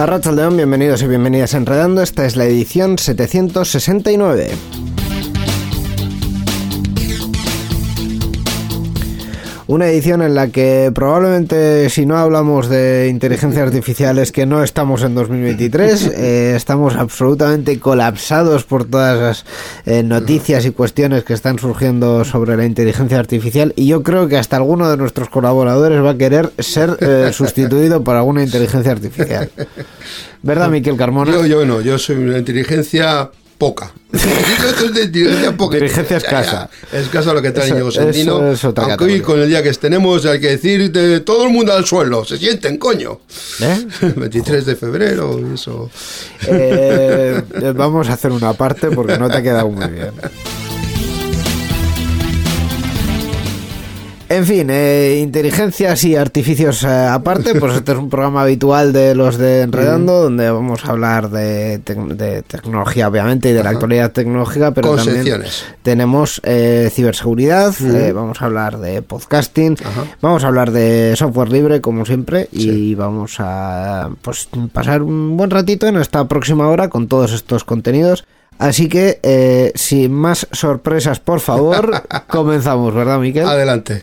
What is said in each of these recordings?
A León, bienvenidos y bienvenidas a Enredando. Esta es la edición 769. Una edición en la que probablemente si no hablamos de inteligencia artificial es que no estamos en 2023, eh, estamos absolutamente colapsados por todas las eh, noticias y cuestiones que están surgiendo sobre la inteligencia artificial y yo creo que hasta alguno de nuestros colaboradores va a querer ser eh, sustituido por alguna inteligencia artificial. ¿Verdad, Miquel Carmona? Yo, yo no, yo soy una inteligencia poca. Inteligencia escasa. Escasa lo que trae Diego Sendino. Aunque hoy con el día que tenemos hay que decir de todo el mundo al suelo. Se sienten, coño. ¿Eh? 23 de febrero, eso. Eh, vamos a hacer una parte porque no te ha quedado muy bien. En fin, eh, inteligencias y artificios eh, aparte, pues este es un programa habitual de los de Enredando, donde vamos a hablar de, tecnología, obviamente, y de la actualidad tecnológica, pero también tenemos eh, ciberseguridad, vamos a hablar de podcasting, vamos a hablar de software libre, como siempre, y vamos a pues pasar un buen ratito en esta próxima hora con todos estos contenidos. Así que, sin más sorpresas, por favor, comenzamos, ¿verdad, Miquel? Adelante.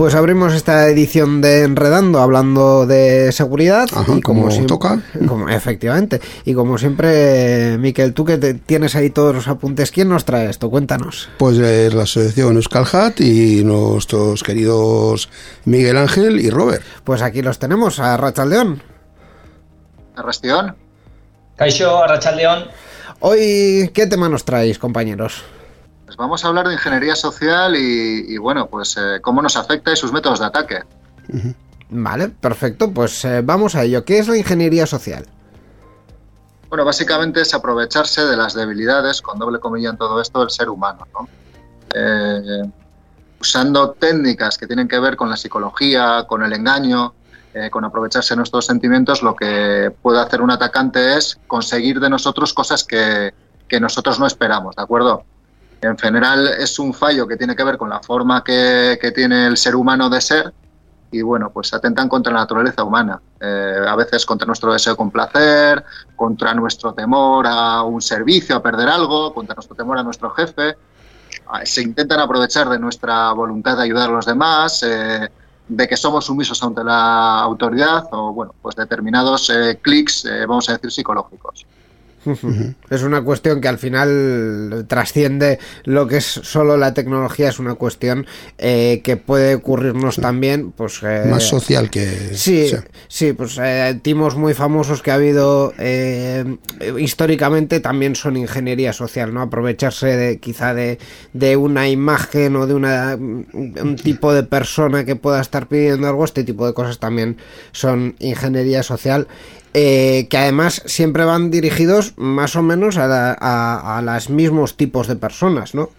Pues abrimos esta edición de Enredando hablando de seguridad. y como, toca. Como, efectivamente. Y como siempre, Miquel, tú que tienes ahí todos los apuntes, ¿quién nos trae esto? Cuéntanos. Pues es la asociación Euskalhat y nuestros queridos Miguel Ángel y Robert. Pues aquí los tenemos, a Rachaldeón. Arrastión. Caixo, Arrachaldeón. Hoy, ¿qué tema nos traéis, compañeros? Vamos a hablar de ingeniería social y, bueno, pues eh, cómo nos afecta y sus métodos de ataque. Vale, perfecto. Pues eh, vamos a ello. ¿Qué es la ingeniería social? Bueno, básicamente es aprovecharse de las debilidades, con doble comilla en todo esto, del ser humano. Eh, usando técnicas que tienen que ver con la psicología, con el engaño, con aprovecharse de nuestros sentimientos, lo que puede hacer un atacante es conseguir de nosotros cosas que, que nosotros no esperamos, ¿de acuerdo? En general es un fallo que tiene que ver con la forma que, tiene el ser humano de ser y bueno, pues atentan contra la naturaleza humana, eh, a veces contra nuestro deseo de complacer, contra nuestro temor a un servicio, a perder algo, contra nuestro temor a nuestro jefe. Ah, se intentan aprovechar de nuestra voluntad de ayudar a los demás, eh, de que somos sumisos ante la autoridad o bueno, pues determinados eh, clics, vamos a decir, psicológicos. Es una cuestión que al final trasciende lo que es solo la tecnología, es una cuestión eh, que puede ocurrirnos también, pues... Eh, Más social que... Sí, sí, pues eh, timos muy famosos que ha habido históricamente también son ingeniería social, ¿no? Aprovecharse de, quizá de, de una imagen o de una, un tipo de persona que pueda estar pidiendo algo, este tipo de cosas también son ingeniería social eh, que además siempre van dirigidos más o menos a, a, los mismos tipos de personas, ¿no?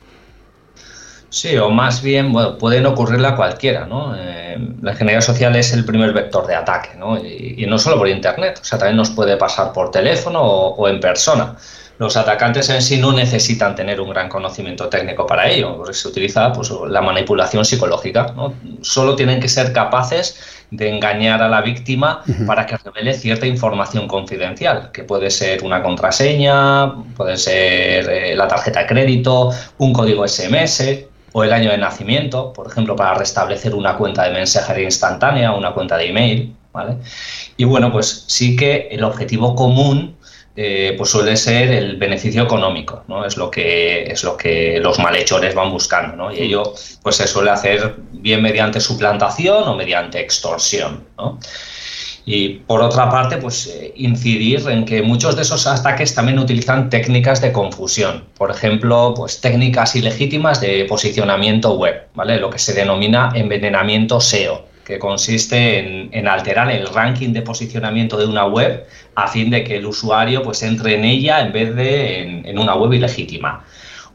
Sí, o más bien, bueno, pueden ocurrirle a cualquiera, ¿no? Eh, la ingeniería social es el primer vector de ataque, ¿no? Y, no solo por Internet, o sea, también nos puede pasar por teléfono o, en persona. Los atacantes en sí no necesitan tener un gran conocimiento técnico para ello, porque se utiliza pues, la manipulación psicológica, ¿no? Solo tienen que ser capaces de engañar a la víctima para que revele cierta información confidencial, que puede ser una contraseña, puede ser eh, la tarjeta de crédito, un código SMS, o el año de nacimiento, por ejemplo, para restablecer una cuenta de mensajería instantánea, una cuenta de email, ¿vale? Y bueno, pues sí que el objetivo común eh, pues suele ser el beneficio económico, ¿no? Es lo que es lo que los malhechores van buscando, ¿no? Y ello pues se suele hacer bien mediante suplantación o mediante extorsión, ¿no? Y por otra parte, pues eh, incidir en que muchos de esos ataques también utilizan técnicas de confusión. Por ejemplo, pues técnicas ilegítimas de posicionamiento web, ¿vale? Lo que se denomina envenenamiento SEO, que consiste en, alterar el ranking de posicionamiento de una web a fin de que el usuario pues entre en ella en vez de en, en una web ilegítima.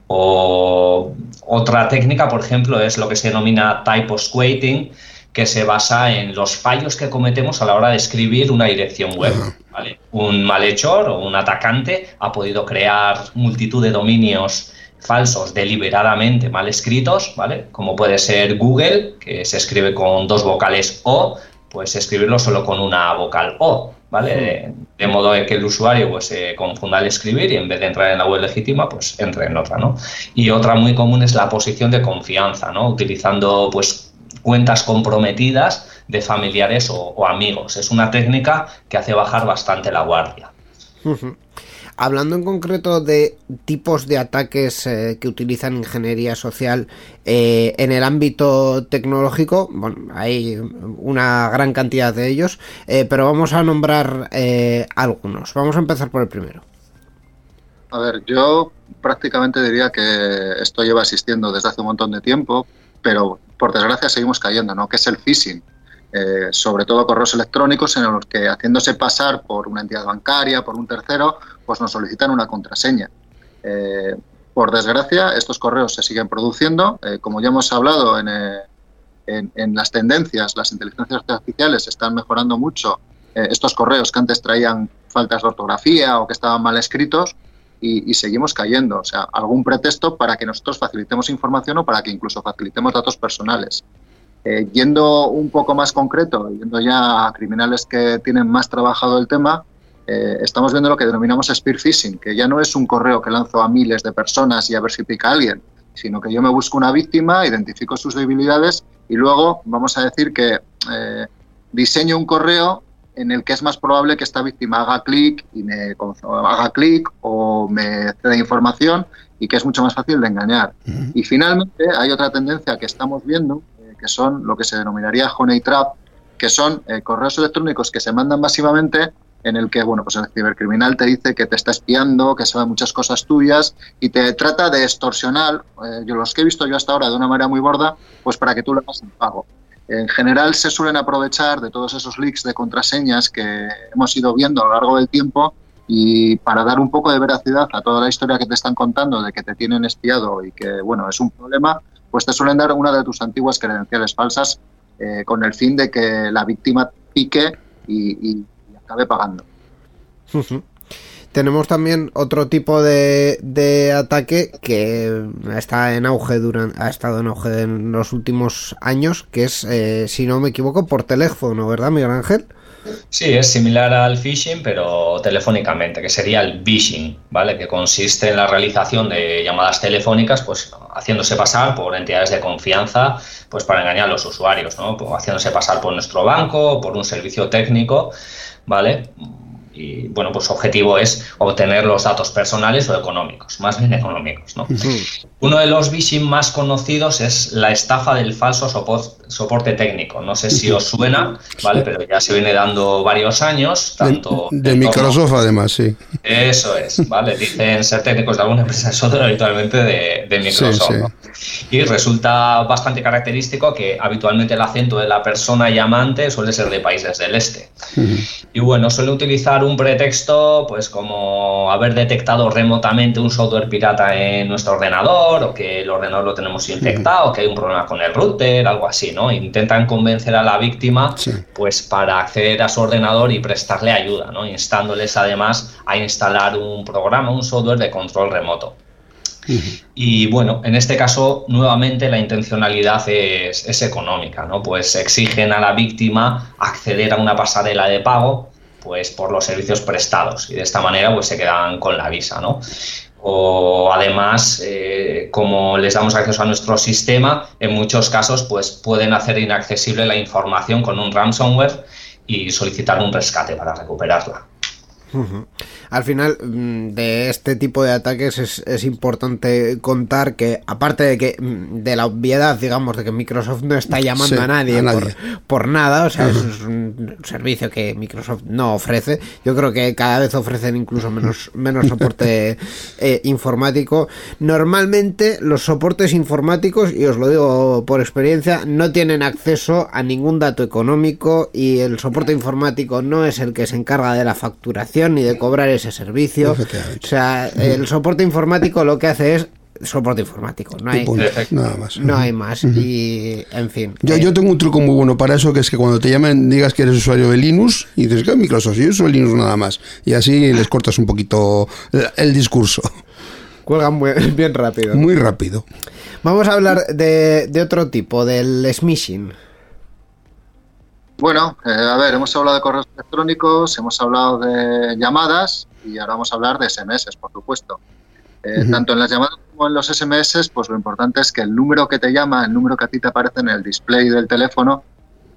O otra técnica, por ejemplo, es lo que se denomina typo squating, que se basa en los fallos que cometemos a la hora de escribir una dirección web. Un malhechor o un atacante ha podido crear multitud de dominios falsos deliberadamente mal escritos, ¿vale? Como puede ser Google, que se escribe con dos vocales O, pues escribirlo solo con una vocal O, ¿vale? De, modo que el usuario pues se confunda al escribir y en vez de entrar en la web legítima, pues entre en otra, ¿no? Y otra muy común es la posición de confianza, ¿no? Utilizando pues cuentas comprometidas de familiares o, amigos. Es una técnica que hace bajar bastante la guardia. Hablando en concreto de tipos de ataques eh, que utilizan ingeniería social eh, en el ámbito tecnológico, bueno, hay una gran cantidad de ellos, eh, pero vamos a nombrar algunos. Vamos a empezar por el primero. A ver, yo prácticamente diría que esto lleva existiendo desde hace un montón de tiempo, pero por desgracia seguimos cayendo, ¿no? que es el phishing. Eh, sobre todo correos electrónicos en los que haciéndose pasar por una entidad bancaria, por un tercero, pues nos solicitan una contraseña. Eh, por desgracia, estos correos se siguen produciendo. Eh, como ya hemos hablado en, en, las tendencias, las inteligencias artificiales están mejorando mucho estos correos que antes traían faltas de ortografía o que estaban mal escritos, y, seguimos cayendo. O sea, algún pretexto para que nosotros facilitemos información o para que incluso facilitemos datos personales. Eh, yendo un poco más concreto, yendo ya a criminales que tienen más trabajado el tema, eh, estamos viendo lo que denominamos spear phishing, que ya no es un correo que lanzo a miles de personas y a ver si pica a alguien, sino que yo me busco una víctima, identifico sus debilidades y luego vamos a decir que eh, diseño un correo en el que es más probable que esta víctima haga clic y me haga clic o me ceda información y que es mucho más fácil de engañar. Y finalmente hay otra tendencia que estamos viendo, que son lo que se denominaría honey trap, que son eh, correos electrónicos que se mandan masivamente en el que bueno pues el cibercriminal te dice que te está espiando, que sabe muchas cosas tuyas y te trata de extorsionar, eh, yo los que he visto yo hasta ahora de una manera muy borda, pues para que tú le hagas un pago. En general se suelen aprovechar de todos esos leaks de contraseñas que hemos ido viendo a lo largo del tiempo y para dar un poco de veracidad a toda la historia que te están contando de que te tienen espiado y que, bueno, es un problema, pues te suelen dar una de tus antiguas credenciales falsas eh, con el fin de que la víctima pique y, acabe pagando. Tenemos también otro tipo de, ataque que está en auge durante, ha estado en auge en los últimos años, que es, eh, si no me equivoco, por teléfono, ¿verdad, Miguel Ángel? Sí, es similar al phishing, pero telefónicamente, que sería el phishing, ¿vale? Que consiste en la realización de llamadas telefónicas, pues haciéndose pasar por entidades de confianza, pues para engañar a los usuarios, ¿no? Pues, haciéndose pasar por nuestro banco, por un servicio técnico, ¿vale? Y bueno, pues su objetivo es obtener los datos personales o económicos, más bien económicos. ¿no? Uno de los phishing más conocidos es la estafa del falso soporte técnico. No sé si os suena, ¿vale? Pero ya se viene dando varios años, tanto... De, Microsoft además, sí. Eso es, ¿vale? Dicen ser técnicos de alguna empresa software habitualmente de, Microsoft. Y resulta bastante característico que habitualmente el acento de la persona llamante suele ser de países del este. Y bueno, suele utilizar un pretexto, pues como haber detectado remotamente un software pirata en nuestro ordenador o que el ordenador lo tenemos infectado, o que hay un problema con el router, algo así, ¿no? Intentan convencer a la víctima, pues para acceder a su ordenador y prestarle ayuda, ¿no? Instándoles además a instalar un programa, un software de control remoto. Y bueno, en este caso, nuevamente la intencionalidad es, económica, ¿no? Pues exigen a la víctima acceder a una pasarela de pago, pues por los servicios prestados y de esta manera pues se quedan con la visa, ¿no? O además, eh, como les damos acceso a nuestro sistema, en muchos casos pues pueden hacer inaccesible la información con un ransomware y solicitar un rescate para recuperarla. Al final mm, de este tipo de ataques es, importante contar que aparte de que mm, de la obviedad digamos de que Microsoft no está llamando a, nadie Por, nada, o sea, es un servicio que Microsoft no ofrece. Yo creo que cada vez ofrecen incluso menos, menos soporte eh, informático. Normalmente los soportes informáticos, y os lo digo por experiencia, no tienen acceso a ningún dato económico y el soporte informático no es el que se encarga de la facturación ni de cobrar ese servicio. O sea, el soporte informático lo que hace es soporte informático. No hay, nada más. No hay más. Y, en fin. Yo, eh, yo tengo un truco muy bueno para eso, que es que cuando te llamen digas que eres usuario de Linux y dices que es Microsoft, yo soy Linux nada más. Y así les cortas un poquito el, discurso. Cuelgan bien rápido. Muy rápido. Vamos a hablar de, de otro tipo, del smishing. Bueno, eh, a ver, hemos hablado de correos electrónicos, hemos hablado de llamadas y ahora vamos a hablar de SMS, por supuesto. Eh, tanto en las llamadas como en los SMS, pues lo importante es que el número que te llama, el número que a ti te aparece en el display del teléfono,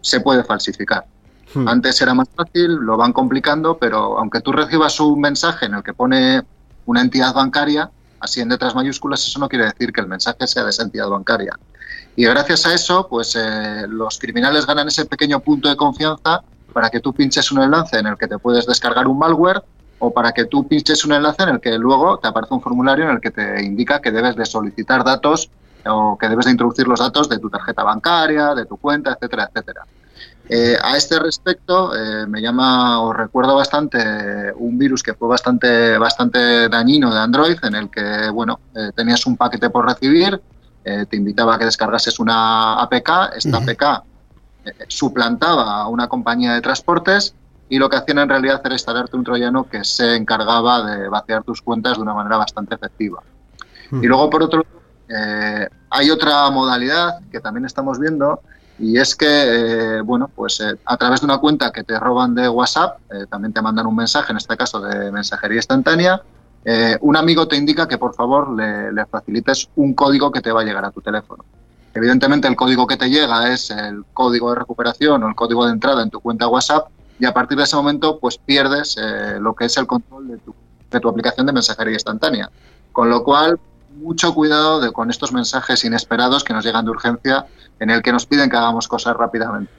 se puede falsificar. Hmm. Antes era más fácil, lo van complicando, pero aunque tú recibas un mensaje en el que pone una entidad bancaria, así en letras mayúsculas, eso no quiere decir que el mensaje sea de esa entidad bancaria. Y gracias a eso, pues eh, los criminales ganan ese pequeño punto de confianza para que tú pinches un enlace en el que te puedes descargar un malware o para que tú pinches un enlace en el que luego te aparece un formulario en el que te indica que debes de solicitar datos o que debes de introducir los datos de tu tarjeta bancaria, de tu cuenta, etcétera, etcétera. Eh, a este respecto, eh, me llama, os recuerdo bastante un virus que fue bastante, bastante dañino de Android, en el que, bueno, tenías un paquete por recibir, eh, te invitaba a que descargases una APK, esta APK eh, suplantaba a una compañía de transportes y lo que hacían en realidad era instalarte un troyano que se encargaba de vaciar tus cuentas de una manera bastante efectiva. Y luego, por otro lado, eh, hay otra modalidad que también estamos viendo y es que, bueno, pues a través de una cuenta que te roban de WhatsApp, también te mandan un mensaje, en este caso de mensajería instantánea, eh, un amigo te indica que por favor le, facilites un código que te va a llegar a tu teléfono. Evidentemente el código que te llega es el código de recuperación o el código de entrada en tu cuenta WhatsApp y a partir de ese momento pues pierdes eh, lo que es el control de tu, de tu, aplicación de mensajería instantánea. Con lo cual, mucho cuidado de, con estos mensajes inesperados que nos llegan de urgencia en el que nos piden que hagamos cosas rápidamente.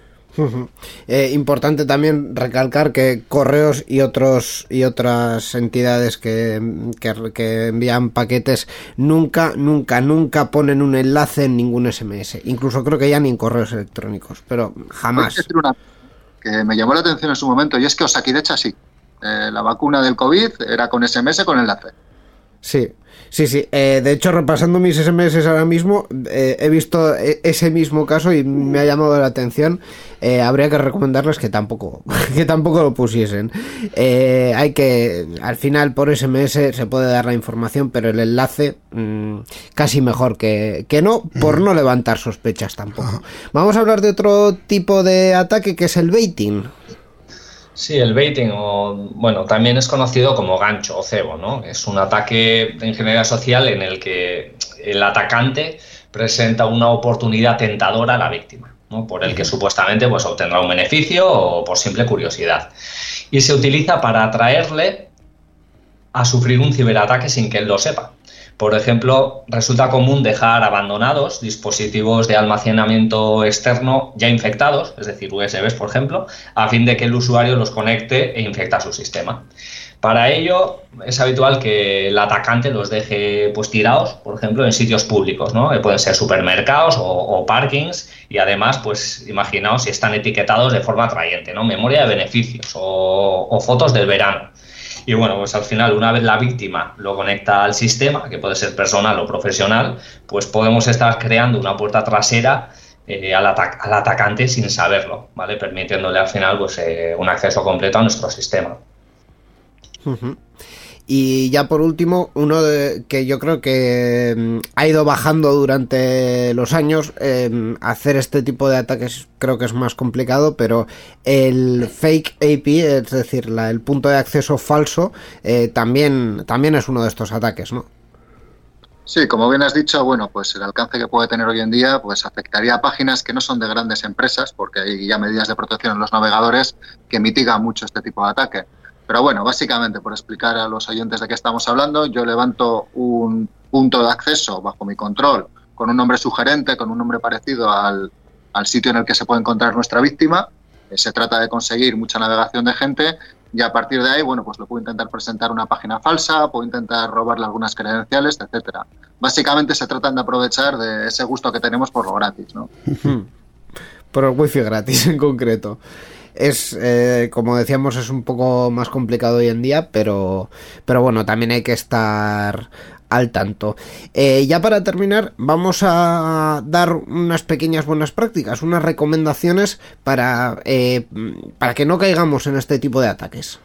Eh, importante también recalcar que correos y otros y otras entidades que, que, envían paquetes nunca, nunca, nunca ponen un enlace en ningún SMS. Incluso creo que ya ni en correos electrónicos, pero jamás. que me llamó la atención en su momento y es que Osakidecha sí. Eh, la vacuna del COVID era con SMS con enlace. Sí, Sí, sí. Eh, de hecho, repasando mis SMS ahora mismo, eh, he visto e, ese mismo caso y me ha llamado la atención. Eh, habría que recomendarles que tampoco, que tampoco lo pusiesen. hay que, al final, por SMS se puede dar la información, pero el enlace mm, casi mejor que, que no, por no levantar sospechas tampoco. Vamos a hablar de otro tipo de ataque que es el baiting. Sí, el baiting, o bueno, también es conocido como gancho o cebo, ¿no? Es un ataque de ingeniería social en el que el atacante presenta una oportunidad tentadora a la víctima. por el que supuestamente pues, obtendrá un beneficio o por simple curiosidad. Y se utiliza para atraerle a sufrir un ciberataque sin que él lo sepa. Por ejemplo, resulta común dejar abandonados dispositivos de almacenamiento externo ya infectados, es decir, USBs, por ejemplo, a fin de que el usuario los conecte e infecta su sistema. Para ello es habitual que el atacante los deje pues, tirados, por ejemplo, en sitios públicos, ¿no? pueden ser supermercados o, parkings y además, pues imaginaos si están etiquetados de forma atrayente, ¿no? memoria de beneficios o, fotos del verano. Y bueno, pues al final, una vez la víctima lo conecta al sistema, que puede ser personal o profesional, pues podemos estar creando una puerta trasera eh, al, atacante sin saberlo, ¿vale? Permitiéndole al final pues, eh, un acceso completo a nuestro sistema. Y ya por último, uno de, que yo creo que mm, ha ido bajando durante los años, em, hacer este tipo de ataques creo que es más complicado, pero el fake API, es decir, el punto de acceso falso, eh, también, también es uno de estos ataques, ¿no? Sí, como bien has dicho, bueno, pues el alcance que puede tener hoy en día, pues afectaría a páginas que no son de grandes empresas, porque hay ya medidas de protección en los navegadores que mitigan mucho este tipo de ataque pero bueno, básicamente, por explicar a los oyentes de qué estamos hablando, yo levanto un punto de acceso bajo mi control con un nombre sugerente, con un nombre parecido al, sitio en el que se puede encontrar nuestra víctima. Eh, se trata de conseguir mucha navegación de gente y a partir de ahí, bueno, pues lo puedo intentar presentar una página falsa, puedo intentar robarle algunas credenciales, etcétera. Básicamente se trata de aprovechar de ese gusto que tenemos por lo gratis, ¿no? por el wifi gratis en concreto es eh, como decíamos es un poco más complicado hoy en día pero pero bueno también hay que estar al tanto eh, ya para terminar vamos a dar unas pequeñas buenas prácticas unas recomendaciones para eh, para que no caigamos en este tipo de ataques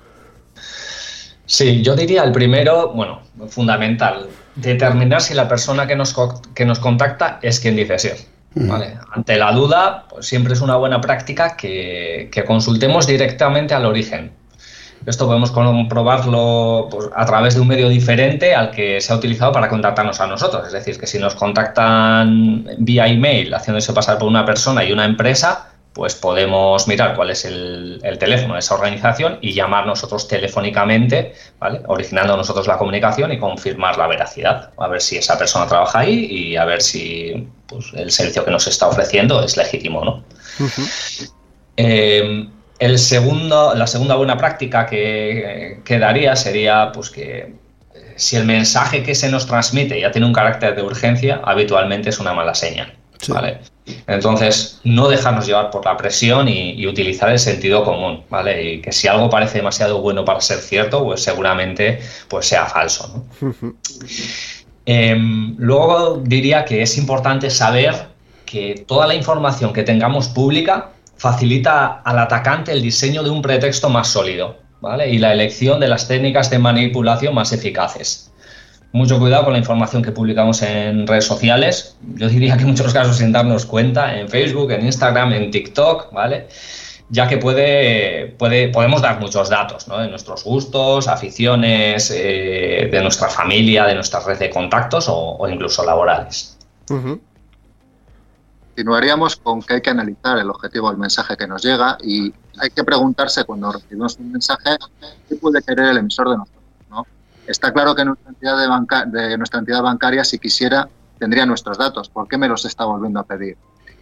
Sí, yo diría el primero, bueno, fundamental, determinar si la persona que nos, que nos contacta es quien dice ser. Ante la duda, pues siempre es una buena práctica que, consultemos directamente al origen. Esto podemos comprobarlo pues, a través de un medio diferente al que se ha utilizado para contactarnos a nosotros. Es decir, que si nos contactan vía email haciéndose pasar por una persona y una empresa, pues podemos mirar cuál es el, teléfono de esa organización y llamar nosotros telefónicamente, ¿vale? originando nosotros la comunicación y confirmar la veracidad, a ver si esa persona trabaja ahí y a ver si pues, el servicio que nos está ofreciendo es legítimo. ¿no? Eh, el segundo, la segunda buena práctica que, que daría sería pues, que eh, si el mensaje que se nos transmite ya tiene un carácter de urgencia, habitualmente es una mala señal. ¿Vale? Entonces, no dejarnos llevar por la presión y, utilizar el sentido común, ¿vale? Y que si algo parece demasiado bueno para ser cierto, pues seguramente pues sea falso, em, luego diría que es importante saber que toda la información que tengamos pública facilita al atacante el diseño de un pretexto más sólido, ¿vale? Y la elección de las técnicas de manipulación más eficaces mucho cuidado con la información que publicamos en redes sociales. Yo diría que en muchos casos sin darnos cuenta, en Facebook, en Instagram, en TikTok, ¿vale? Ya que puede, puede, podemos dar muchos datos, ¿no? De nuestros gustos, aficiones, eh, de nuestra familia, de nuestra red de contactos o, incluso laborales. Continuaríamos con que hay que analizar el objetivo del mensaje que nos llega y hay que preguntarse cuando recibimos un mensaje qué puede querer el emisor de nosotros Está claro que nuestra entidad, de, nuestra entidad bancaria, si quisiera, tendría nuestros datos. ¿Por qué me los está volviendo a pedir?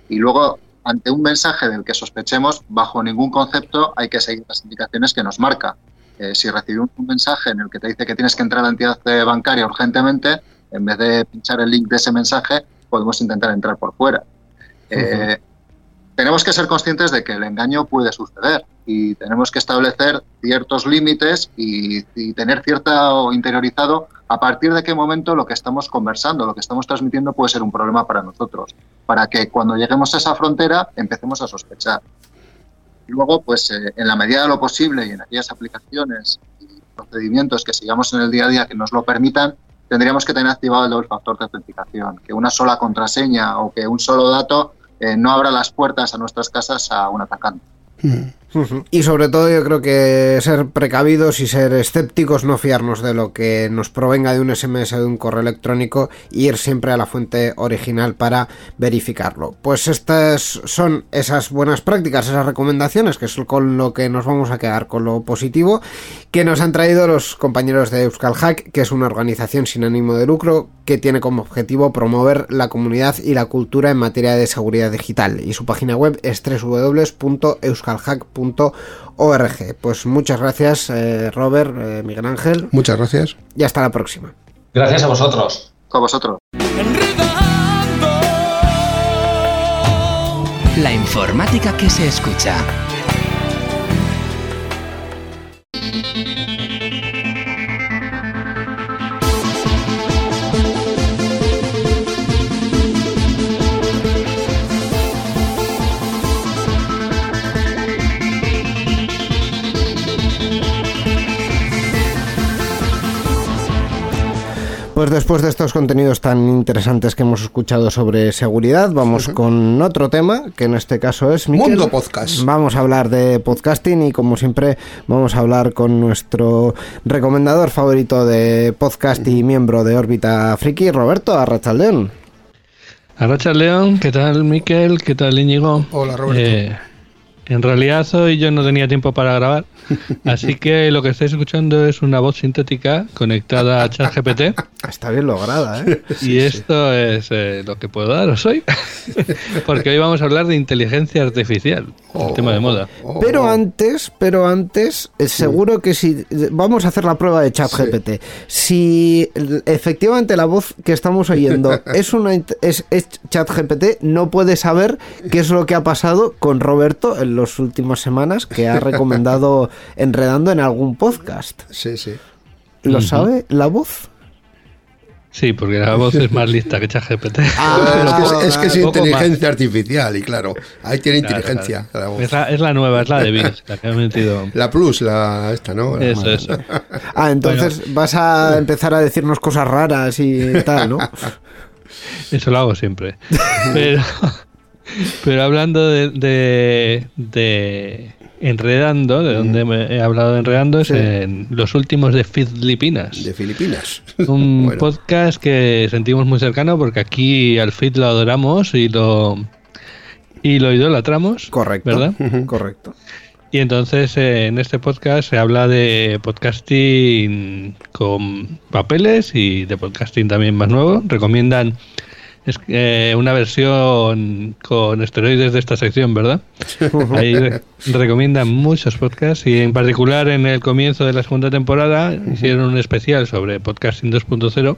Y luego, ante un mensaje del que sospechemos, bajo ningún concepto hay que seguir las indicaciones que nos marca. Eh, si recibimos un mensaje en el que te dice que tienes que entrar a la entidad bancaria urgentemente, en vez de pinchar el link de ese mensaje, podemos intentar entrar por fuera. Eh, tenemos que ser conscientes de que el engaño puede suceder y tenemos que establecer ciertos límites y, tener cierto interiorizado a partir de qué momento lo que estamos conversando, lo que estamos transmitiendo puede ser un problema para nosotros, para que cuando lleguemos a esa frontera empecemos a sospechar. Y luego, pues eh, en la medida de lo posible y en aquellas aplicaciones y procedimientos que sigamos en el día a día que nos lo permitan, tendríamos que tener activado el doble factor de autenticación, que una sola contraseña o que un solo dato eh, no abra las puertas a nuestras casas a un atacante. Y sobre todo yo creo que ser precavidos y ser escépticos, no fiarnos de lo que nos provenga de un SMS o de un correo electrónico y ir siempre a la fuente original para verificarlo. Pues estas son esas buenas prácticas, esas recomendaciones, que es con lo que nos vamos a quedar, con lo positivo, que nos han traído los compañeros de Euskal Hack, que es una organización sin ánimo de lucro que tiene como objetivo promover la comunidad y la cultura en materia de seguridad digital. Y su página web es Pues muchas gracias, eh, Robert, eh, Miguel Ángel. Muchas gracias. Y hasta la próxima. Gracias a vosotros. A vosotros. La informática que se escucha. Pues después de estos contenidos tan interesantes que hemos escuchado sobre seguridad, vamos con otro tema, que en este caso es Mundo Podcast. Vamos a hablar de podcasting y como siempre vamos a hablar con nuestro recomendador favorito de podcast y miembro de órbita friki, Roberto Arrachaldeón. Arrachaldeón, ¿qué tal Miquel? ¿Qué tal Íñigo? Hola Roberto. Eh, en realidad hoy yo no tenía tiempo para grabar, así que lo que estáis escuchando es una voz sintética conectada a ChatGPT. Está bien lograda, ¿eh? Y esto es eh, lo que puedo daros hoy, porque hoy vamos a hablar de inteligencia artificial, el tema de moda. Oh. Pero antes, pero antes, eh, seguro que si vamos a hacer la prueba de ChatGPT, si efectivamente la voz que estamos oyendo es una es, es ChatGPT, no puede saber qué es lo que ha pasado con Roberto, el las últimas semanas que ha recomendado Enredando en algún podcast. Sí, sí. ¿Lo sabe la voz? Sí, porque la voz es más lista que ChatGPT. Ah, es que es, inteligencia artificial y claro, ahí tiene inteligencia. Es, la, nueva, es la de Bing, la que ha metido. La Plus, la esta, ¿no? eso, eso. Ah, entonces vas a empezar a decirnos cosas raras y tal, ¿no? Eso lo hago siempre. Pero, pero hablando de, de, Enredando, de donde he hablado de Enredando, es en los últimos de Filipinas. De Filipinas. Un podcast que sentimos muy cercano porque aquí al Fit lo adoramos y lo y lo idolatramos. Correcto. ¿Verdad? Correcto. Y entonces eh, en este podcast se habla de podcasting con papeles y de podcasting también más nuevo. Recomiendan es eh, una versión con esteroides de esta sección, ¿verdad? Ahí recomiendan muchos podcasts y en particular en el comienzo de la segunda temporada hicieron un especial sobre podcasting 2.0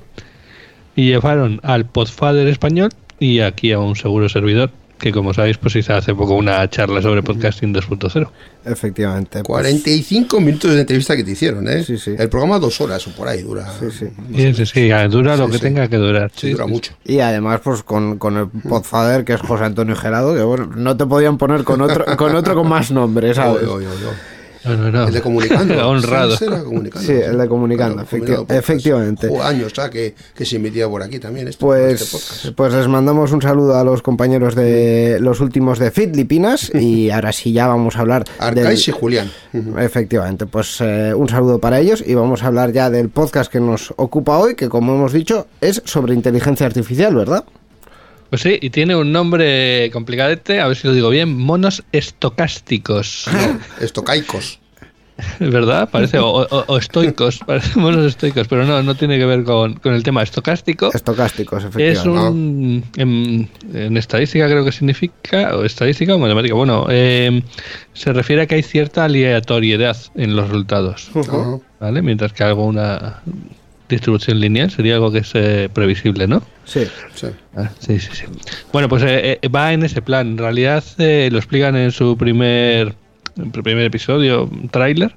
y llevaron al Podfather español y aquí a un seguro servidor que como sabéis pues hice hace poco una charla sobre podcasting 2.0. Efectivamente. 45 pues. minutos de entrevista que te hicieron, ¿eh? Sí, sí. El programa dos horas o por ahí dura. Sí, sí. sí, sí, dura lo que tenga que durar. Sí, dura mucho. Y además pues con, con el podfather que es José Antonio Gerado, que bueno, no te podían poner con otro con otro con más nombres, ¿sabes? El de comunicando. Honrado. Sí, el de comunicando, efectivamente. años ya que, que, se emitía por aquí también. pues, este pues les mandamos un saludo a los compañeros de los últimos de Filipinas y ahora sí ya vamos a hablar. Arcais y Julián. Efectivamente, pues eh, un saludo para ellos y vamos a hablar ya del podcast que nos ocupa hoy, que como hemos dicho es sobre inteligencia artificial, ¿verdad? Pues sí, y tiene un nombre complicadete, a ver si lo digo bien, monos estocásticos. estocaicos. ¿Verdad? Parece, o, estoicos, parece monos estoicos, pero no, no tiene que ver con, el tema estocástico. Estocásticos, efectivamente. Es un, en, estadística creo que significa, o estadística o matemática, bueno, eh, se refiere a que hay cierta aleatoriedad en los resultados, ¿vale? Mientras que alguna distribución lineal sería algo que es eh, previsible, ¿no? Sí, sí. Ah, sí, sí, sí. Bueno, pues eh, eh, va en ese plan. En realidad lo explican en su primer, primer episodio, tráiler,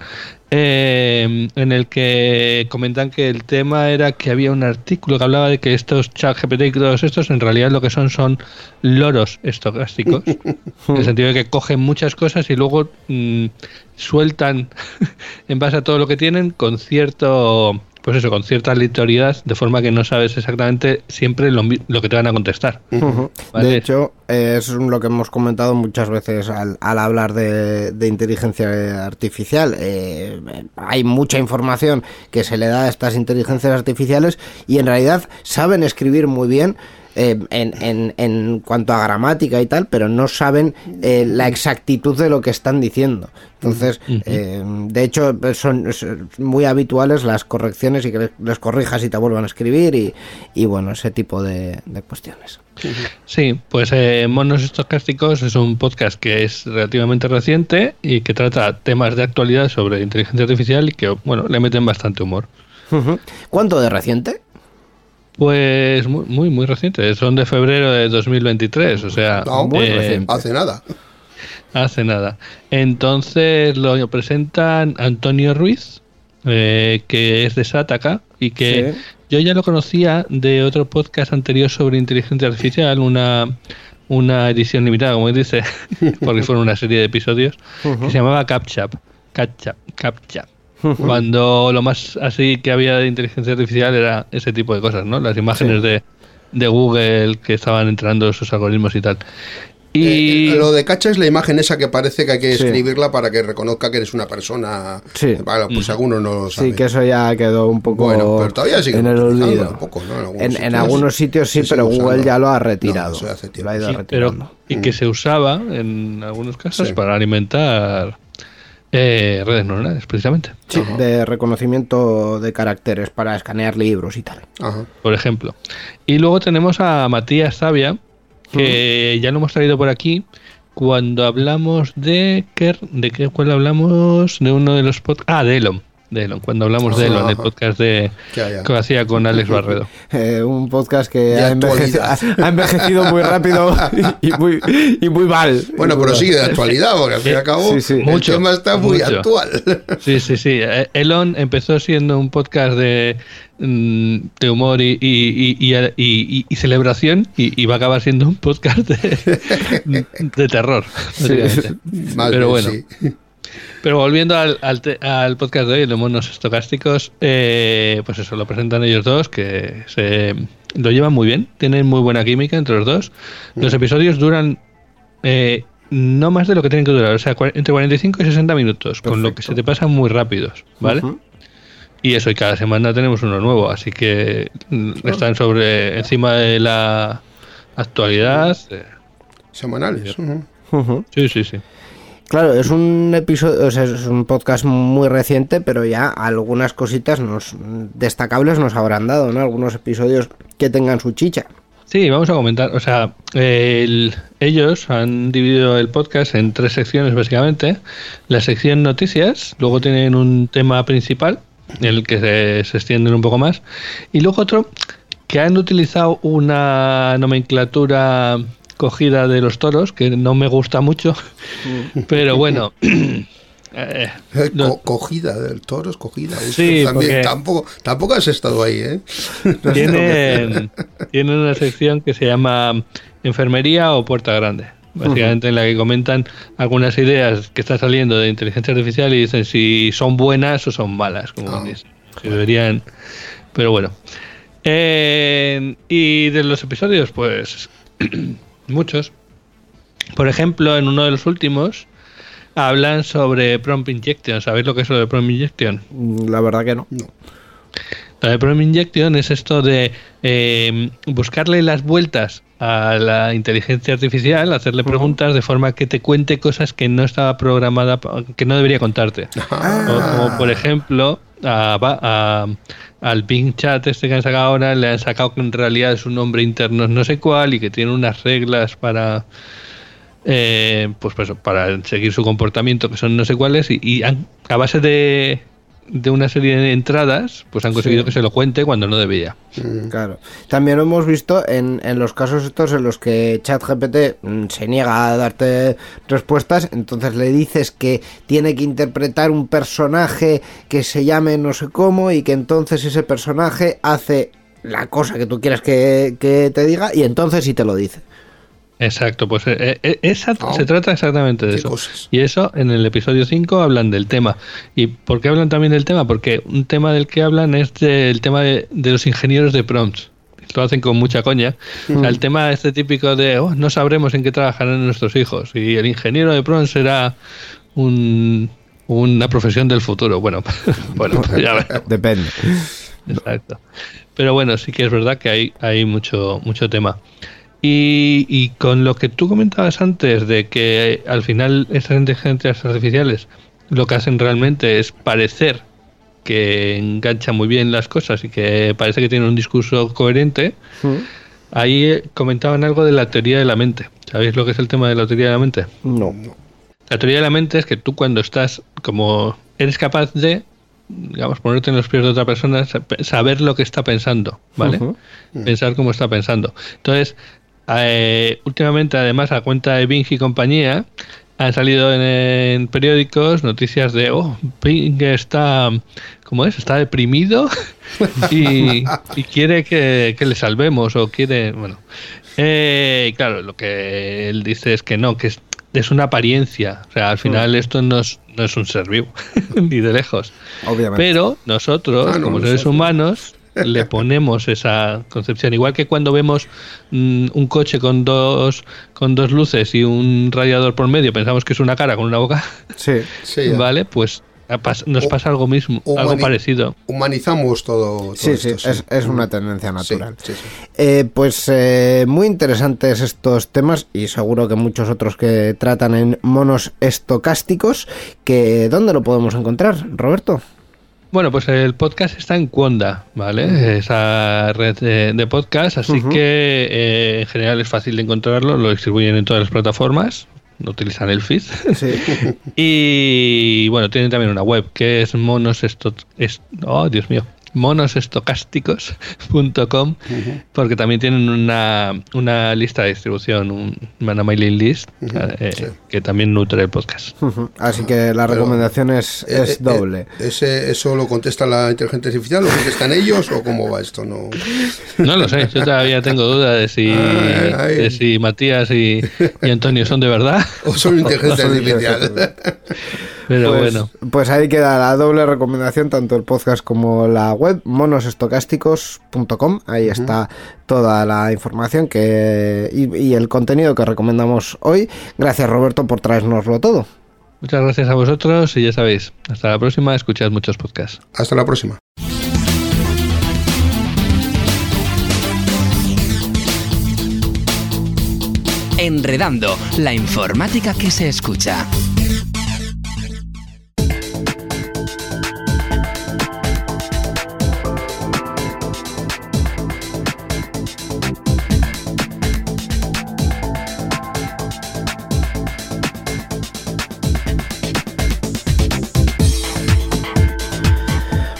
en el que comentan que el tema era que había un artículo que hablaba de que estos chat GPT y todos estos en realidad lo que son son loros estocásticos, en el sentido de que cogen muchas cosas y luego mm, sueltan en base a todo lo que tienen con cierto pues eso, con cierta aleatoriedad, de forma que no sabes exactamente siempre lo, que te van a contestar. De hecho, es lo que hemos comentado muchas veces al, hablar de, inteligencia artificial. Eh, hay mucha información que se le da a estas inteligencias artificiales y en realidad saben escribir muy bien eh, en, en, en, cuanto a gramática y tal, pero no saben eh, la exactitud de lo que están diciendo. Entonces, eh, de hecho, son muy habituales las correcciones y que les corrijas y te vuelvan a escribir y, y bueno, ese tipo de, cuestiones. Sí, pues Monos Estocásticos es un podcast que es relativamente reciente y que trata temas de actualidad sobre inteligencia artificial y que, bueno, le meten bastante humor. ¿Cuánto de reciente? Pues muy, muy, muy reciente. Son de febrero de 2023, o sea... Eh, hace nada. Hace nada. Entonces lo presentan Antonio Ruiz, eh, que es de Sataka, y que yo ya lo conocía de otro podcast anterior sobre inteligencia artificial, una, una edición limitada, como dice, porque fueron una serie de episodios, que se llamaba CapChap. CapChap. CapChap cuando lo más así que había de inteligencia artificial era ese tipo de cosas, ¿no? Las imágenes de, de, Google que estaban entrando sus algoritmos y tal. Y eh, lo de cacha es la imagen esa que parece que hay que escribirla para que reconozca que eres una persona. Sí. Bueno, pues mm. algunos no lo saben. Sí, que eso ya quedó un poco bueno, pero todavía sigue en el olvido. En, algunos, sitios, sí, pero Google ya lo ha retirado. lo ha ido retirando. y que mm. se usaba en algunos casos para alimentar eh, redes neuronales, precisamente. Sí, de reconocimiento de caracteres para escanear libros y tal. Por ejemplo. Y luego tenemos a Matías Sabia, que ya lo hemos traído por aquí. Cuando hablamos de. ¿De qué cuál hablamos? De uno de los podcasts. Ah, de Elon de cuando hablamos de él en el podcast de, que hacía con Alex Barredo. Eh, un podcast que ha envejecido, muy rápido y muy, y muy mal. Bueno, pero sigue de actualidad, porque al fin y al cabo el tema está muy actual. Sí, sí, sí. Eh, Elon empezó siendo un podcast de, mm, de humor y, y, y, celebración y, va a acabar siendo un podcast de, de terror. Pero bueno. Pero volviendo al, al, podcast de hoy, de monos estocásticos, eh, pues eso, lo presentan ellos dos, que se lo llevan muy bien, tienen muy buena química entre los dos. Los episodios duran eh, no más de lo que tienen que durar, o sea, entre 45 y 60 minutos, con lo que se te pasan muy rápidos, ¿vale? Y eso, y cada semana tenemos uno nuevo, así que están sobre encima de la actualidad. Eh. Semanales. Sí, sí, sí. Claro, es un episodio, o sea, es un podcast muy reciente, pero ya algunas cositas nos destacables nos habrán dado, ¿no? Algunos episodios que tengan su chicha. Sí, vamos a comentar. O sea, ellos han dividido el podcast en tres secciones básicamente. La sección noticias, luego tienen un tema principal, en el que se, se extienden un poco más, y luego otro que han utilizado una nomenclatura cogida de los toros, que no me gusta mucho, mm. pero bueno. Eh, eh, cogida del toro, cogida. Sí, también, tampoco, tampoco has estado ahí, ¿eh? tienen, una sección que se llama Enfermería o Puerta Grande. Básicamente en la que comentan algunas ideas que están saliendo de inteligencia artificial y dicen si son buenas o son malas, como ah. dicen. deberían. Pero bueno. y de los episodios, pues Muchos. Por ejemplo, en uno de los últimos hablan sobre prompt injection. ¿Sabéis lo que es lo de prompt injection? Mm, la verdad que no. La de prompt injection es esto de eh, buscarle las vueltas a la inteligencia artificial, hacerle preguntas de forma que te cuente cosas que no estaba programada, que no debería contarte. Ah. como por ejemplo, al Bing Chat este que han sacado ahora le han sacado que en realidad es un nombre interno no sé cuál y que tiene unas reglas para eh, pues, pues, para seguir su comportamiento que son no sé cuáles y, a base de de una serie de entradas, pues han conseguido que se lo cuente cuando no debía. Mm, claro. También lo hemos visto en, en los casos estos en los que ChatGPT mm, se niega a darte respuestas, entonces le dices que tiene que interpretar un personaje que se llame no sé cómo y que entonces ese personaje hace la cosa que tú quieras que, que te diga y entonces sí te lo dice. Exacto, pues eh, eh, esa, se trata exactamente de eso. Y eso en el episodio 5 hablan del tema. ¿Y por qué hablan también del tema? Porque un tema del que hablan es del tema de, los ingenieros de prompts. Lo hacen con mucha coña. el tema este típico de oh, no sabremos en qué trabajarán nuestros hijos. Y el ingeniero de prompts será un, una profesión del futuro. Bueno, bueno ya Depende. Exacto. Pero bueno, sí que es verdad que hay, hay mucho, mucho tema. Y, con lo que tú comentabas antes de que al final estas inteligencias artificiales lo que hacen realmente es parecer que enganchan muy bien las cosas y que parece que tienen un discurso coherente, ahí comentaban algo de la teoría de la mente. ¿Sabéis lo que es el tema de la teoría de la mente? No. La teoría de la mente es que tú cuando estás como eres capaz de digamos, ponerte en los pies de otra persona, saber lo que está pensando, ¿vale? Pensar cómo está pensando. Entonces, eh, últimamente, además, a cuenta de Bing y compañía, han salido en, periódicos noticias de, oh, Bing está, ¿cómo es? Está deprimido y, quiere que, le salvemos o quiere, bueno. Eh, claro, lo que él dice es que no, que es, es una apariencia. O sea, al final esto no es, no es un ser vivo, ni de lejos. Obviamente. Pero nosotros, ah, como seres humanos, le ponemos esa concepción. Igual que cuando vemos mm, un coche con dos, con dos luces y un radiador por medio, pensamos que es una cara con una boca. Sí, sí. ¿Vale? Pues nos pasa algo mismo, algo parecido. Humanizamos todo. sí, sí, es, una tendencia natural. Eh, pues eh, muy interesantes estos temas y seguro que muchos otros que tratan en monos estocásticos. Que, ¿Dónde lo podemos encontrar, Roberto? Bueno, pues el podcast está en Cuonda, ¿vale? Esa red de, podcast, así que eh, en general es fácil de encontrarlo, lo distribuyen en todas las plataformas, no utilizan el feed. Sí. y bueno, tienen también una web que es monos oh, Dios mío monosestocásticos.com porque también tienen una, una, lista de distribución, un, una mailing list eh, que también nutre el podcast. Así que la recomendación es, eh, es eh, doble. ese, ¿Eso lo contesta la inteligencia artificial? ¿Lo contestan ellos o cómo va esto? No, no lo sé, yo todavía tengo dudas de si, De si Matías y, y, Antonio son de verdad. O son inteligencia artificial. Pero pues, bueno. Pues ahí queda la doble recomendación, tanto el podcast como la web, monosestocásticos.com. Ahí está toda la información que y, el contenido que recomendamos hoy. Gracias, Roberto, por traernoslo todo. Muchas gracias a vosotros y ya sabéis, hasta la próxima, escuchad muchos podcasts. Hasta la próxima. Enredando, la informática que se escucha.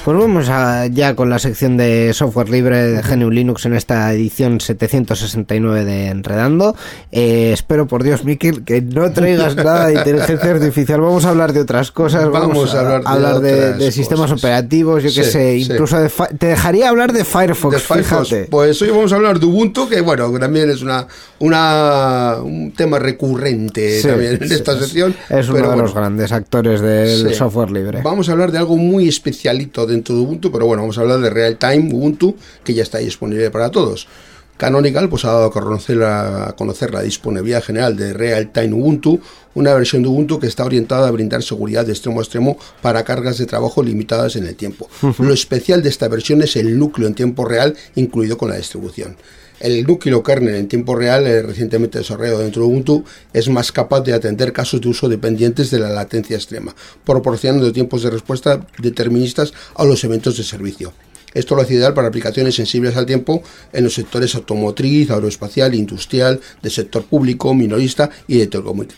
Pues vamos ya con la sección de software libre de GNU Linux en esta edición 769 de Enredando. Eh, espero por Dios, Mikil, que no traigas nada de inteligencia artificial. Vamos a hablar de otras cosas. Vamos, a, hablar, de, sistemas operativos, yo qué sé. Incluso te dejaría hablar de Firefox, fíjate. Pues hoy vamos a hablar de Ubuntu, que bueno, también es una, una un tema recurrente también en esta sección. Es, uno de los grandes actores del software libre. Vamos a hablar de algo muy especialito de dentro de Ubuntu, pero bueno, vamos a hablar de Real Time Ubuntu, que ya está disponible para todos. Canonical pues ha dado a conocer, a conocer la disponibilidad general de Real Time Ubuntu, una versión de Ubuntu que está orientada a brindar seguridad de extremo a extremo para cargas de trabajo limitadas en el tiempo. Lo especial de esta versión es el núcleo en tiempo real incluido con la distribución. El núcleo kernel en tiempo real, eh, recientemente desarrollado dentro de Ubuntu, es más capaz de atender casos de uso dependientes de la latencia extrema, proporcionando tiempos de respuesta deterministas a los eventos de servicio. Esto lo hace ideal para aplicaciones sensibles al tiempo en los sectores automotriz, aeroespacial, industrial, de sector público, minorista y de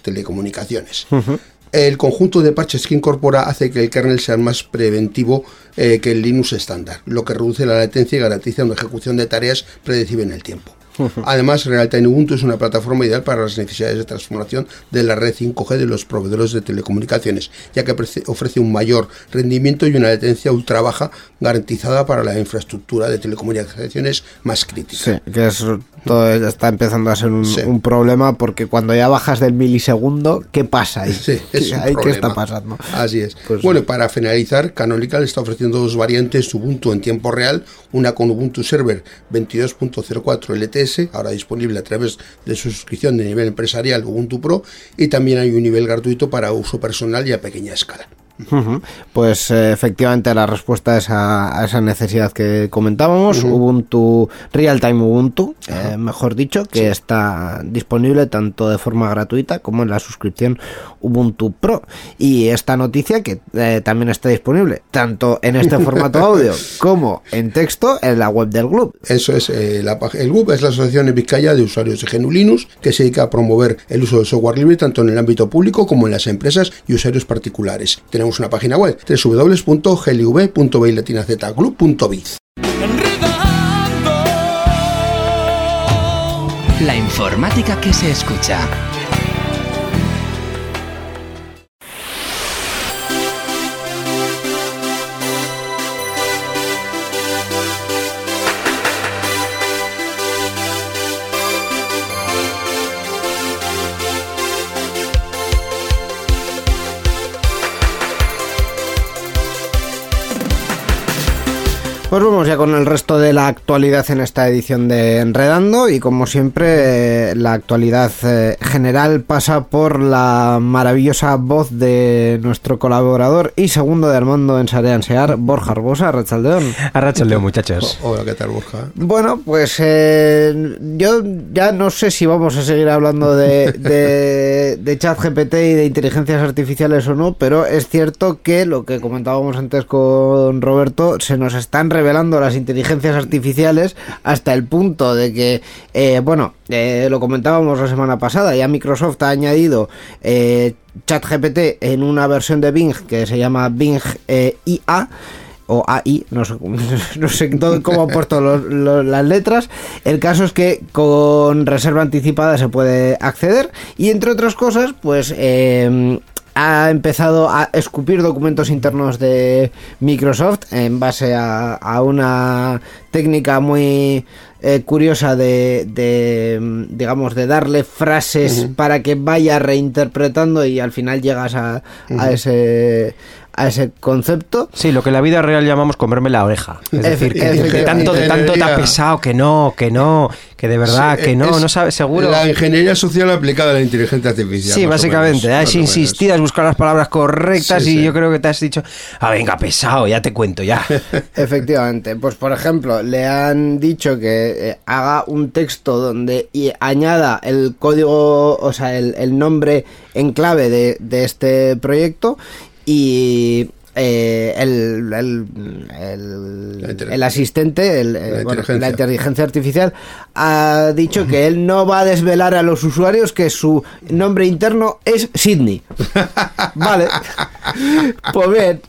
telecomunicaciones. El conjunto de parches que incorpora hace que el kernel sea más preventivo eh, que el Linux estándar, lo que reduce la latencia y garantiza una ejecución de tareas predecible en el tiempo. Además, Realtime Ubuntu es una plataforma ideal para las necesidades de transformación de la red 5G de los proveedores de telecomunicaciones, ya que ofrece un mayor rendimiento y una latencia ultra baja garantizada para la infraestructura de telecomunicaciones más críticas. Sí, que es, todo está empezando a ser un, problema porque cuando ya bajas del milisegundo, ¿qué pasa ahí? Sí, es ¿Qué está pasando? Así es. Pues bueno, para finalizar, Canonical está ofreciendo dos variantes Ubuntu en tiempo real, una con Ubuntu Server 22.04 LTS, ahora disponible a través de su suscripción de nivel empresarial Ubuntu Pro, y también hay un nivel gratuito para uso personal y a pequeña escala. Pues eh, efectivamente la respuesta es a, esa necesidad que comentábamos, Ubuntu, Real Time Ubuntu, eh, mejor dicho, que está disponible tanto de forma gratuita como en la suscripción Ubuntu Pro. Y esta noticia que eh, también está disponible tanto en este formato audio como en texto en la web del Club. Eso es, la, el Club es la Asociación en Vizcaya de Usuarios de GNU Linux que se dedica a promover el uso del software libre tanto en el ámbito público como en las empresas y usuarios particulares. Tenemos una página web www.glv.bailatinazclub.biz. La informática que se escucha. Pues vamos ya con el resto de la actualidad en esta edición de Enredando y como siempre la actualidad eh, general pasa por la maravillosa voz de nuestro colaborador y segundo de Armando en Sarean Sear, Borja Arbosa, Arrachaldeón. Arrachaldeón muchachos. Hola, ¿qué tal Borja? Bueno, pues eh, yo ya no sé si vamos a seguir hablando de, de, de chat GPT y de inteligencias artificiales o no, pero es cierto que lo que comentábamos antes con Roberto, se nos están revelando las inteligencias artificiales hasta el punto de que, eh, bueno, eh, lo comentábamos la semana pasada, ya Microsoft ha añadido eh, ChatGPT en una versión de Bing que se llama Bing IA o AI, no sé, no sé cómo ha puesto las letras. El caso es que con reserva anticipada se puede acceder y entre otras cosas, pues ha empezado a escupir documentos internos de Microsoft en base a, una técnica muy eh, curiosa de, digamos de darle frases para que vaya reinterpretando y al final llegas a, a ese a ese concepto. Sí, lo que en la vida real llamamos comerme la oreja. Es decir, que, de tanto, de tanto te ha pesado que no, que no, que de verdad, que no, no sabes seguro. La ingeniería social aplicada a la inteligencia artificial. Sí, básicamente. has insistido, has buscado las palabras correctas y yo creo que te has dicho, ah, venga, pesado, ya te cuento, ya. Efectivamente. Pues, por ejemplo, le han dicho que eh, haga un texto donde y añada el código, o sea, el, el nombre en clave de, de este proyecto y eh, el, el, asistente, la, inteligencia. artificial, ha dicho que él no va a desvelar a los usuarios que su nombre interno es Sidney. vale. pues bien.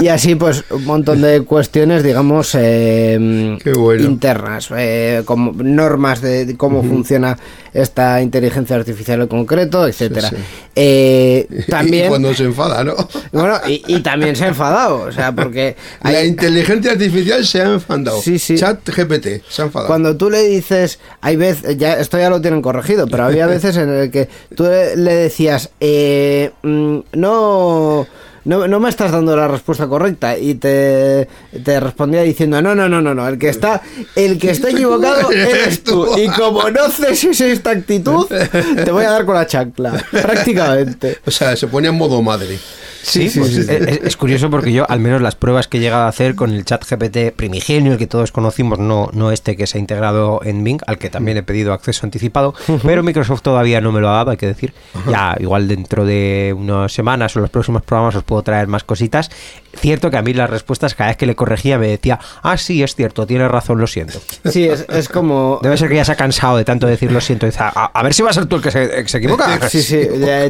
Y así, pues, un montón de cuestiones, digamos, em, internas, eh, como normas de cómo funciona esta inteligencia artificial en concreto, etcétera. Eh, también. cuando se enfada, ¿no? Bueno, y, también se ha enfadado, o sea, porque. La inteligencia artificial se ha enfadado. Sí, sí. Chat GPT, se ha enfadado. Cuando tú le dices, hay veces, ya, esto ya lo tienen corregido, pero había veces en el que tú le decías, eh, mm, no no, no me estás dando la respuesta correcta y te, te respondía diciendo no no no no no el que está el que está equivocado eres tú y como no ceses esta actitud te voy a dar con la chancla prácticamente. O sea se pone en modo madre Sí, Es, curioso porque yo, al menos las pruebas que he llegado a hacer con el chat GPT primigenio, el que todos conocimos, no, no este que se ha integrado en Bing, al que también he pedido acceso anticipado, pero Microsoft todavía no me lo ha dado, hay que decir. Ya, igual dentro de unas semanas o los próximos programas os puedo traer más cositas. Cierto que a mí las respuestas cada vez que le corregía me decía, ah, sí, es cierto, tienes razón, lo siento. Sí, es, es como... Debe ser que ya se ha cansado de tanto decir lo siento. Y dice, a, a ver si va a ser tú el que se, se equivoca. Sí, sí,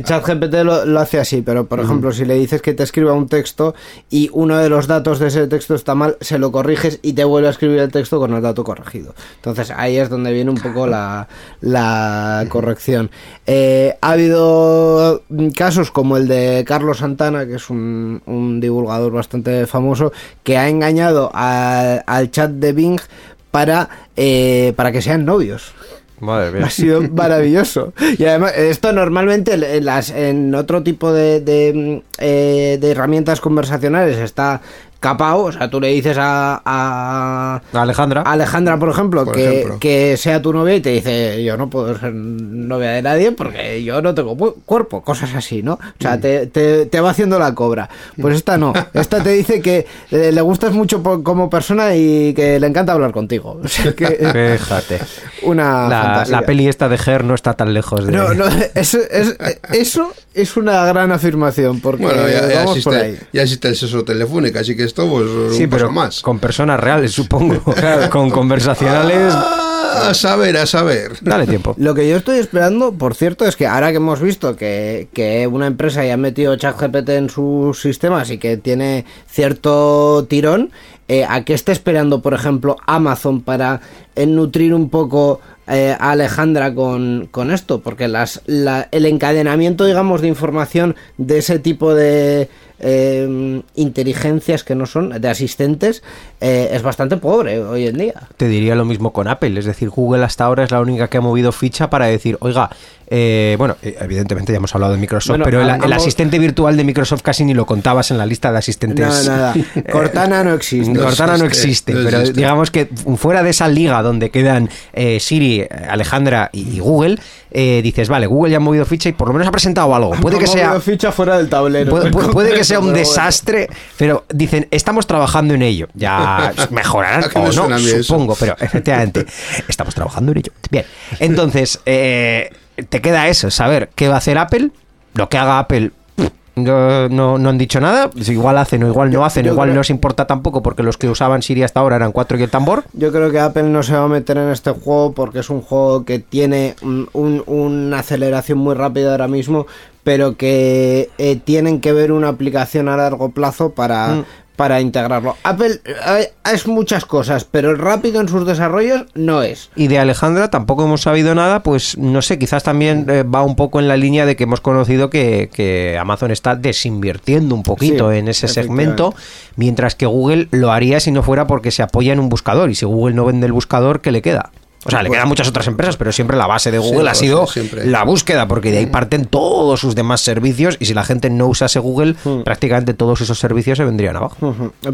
ChatGPT lo, lo hace así, pero por ejemplo, si le dices que te escriba un texto y uno de los datos de ese texto está mal, se lo corriges y te vuelve a escribir el texto con el dato corregido. Entonces ahí es donde viene un poco la, la corrección. Eh, ha habido casos como el de Carlos Santana, que es un, un divulgador bastante famoso, que ha engañado a- al chat de Bing para, eh, para que sean novios. Madre mía. Ha sido maravilloso. Y además, esto normalmente en, las, en otro tipo de, de, mm, eh, de herramientas conversacionales está capao. O sea, tú le dices a, a- Alejandra. a Alejandra, por ejemplo, Por que, ejemplo. que sea tu novia y te dice, yo no puedo ser novia de nadie porque yo no tengo cuerpo, cosas así, ¿no? O sea, te, te- te va haciendo la cobra. Pues esta no. Esta te dice que eh, le gustas mucho po- como persona y que le encanta hablar contigo. O sea, que Fíjate. una La, la peli esta de Her no está tan lejos de... No, no, eso es, eso es una gran afirmación, porque Bueno, ya, ya vamos por ahí. existe, ya existe el sexo telefónico, así que esto pues Sí, un pero paso más. con personas reales, supongo. con conversacionales... Ah, a saber, a saber. Dale tiempo. Lo que yo estoy esperando, por cierto, es que ahora que hemos visto que, que una empresa ya ha metido ChatGPT en sus sistemas y que tiene cierto tirón, eh, ¿a qué está esperando, por ejemplo, Amazon para eh, nutrir un poco eh, a Alejandra con, con esto? Porque las, la- el encadenamiento, digamos, de información de ese tipo de eh, inteligencias que no son, de asistentes, eh, es bastante pobre hoy en día. Te diría lo mismo con Apple, es decir, Google hasta ahora es la única que ha movido ficha para decir, oiga, eh, bueno, eh, evidentemente ya hemos hablado de Microsoft, Bueno, pero el, asistente virtual de Microsoft casi ni lo contabas en la lista de asistentes. No, nada. Cortana no existe. Cortana no existe, pero existe. digamos que fuera de esa liga donde quedan eh, Siri, Alejandra y, y Google, eh, dices, vale, Google ya ha movido ficha y por lo menos ha presentado algo. Puede que sea... movido ficha fuera del tablero. Puede, puede- puede que sea un desastre, pero dicen, estamos trabajando en ello. Ya mejorarán ¿A qué me o no, eso? supongo, pero efectivamente, estamos trabajando en ello. Bien, entonces, eh, te queda eso, saber qué va a hacer Apple, lo que haga Apple. No, no, no han dicho nada, pues igual hacen o igual no hacen, yo igual creo- no os importa tampoco porque los que usaban Siri hasta ahora eran cuatro y el tambor. Yo creo que Apple no se va a meter en este juego porque es un juego que tiene un- un- una aceleración muy rápida ahora mismo, pero que eh, tienen que ver una aplicación a largo plazo para, Mm. Para integrarlo. Apple eh, es muchas cosas, pero el rápido en sus desarrollos no es. Y de Alejandra tampoco hemos sabido nada, pues no sé, quizás también eh, va un poco en la línea de que hemos conocido que, que Amazon está desinvirtiendo un poquito Sí, en ese segmento, mientras que Google lo haría si no fuera porque se apoya en un buscador. Y si Google no vende el buscador, ¿qué le queda? O sea, le quedan muchas otras empresas, pero siempre la base de Google ha sido siempre. la búsqueda, porque de ahí parten todos sus demás servicios y si la gente no usase Google, prácticamente todos esos servicios se vendrían abajo.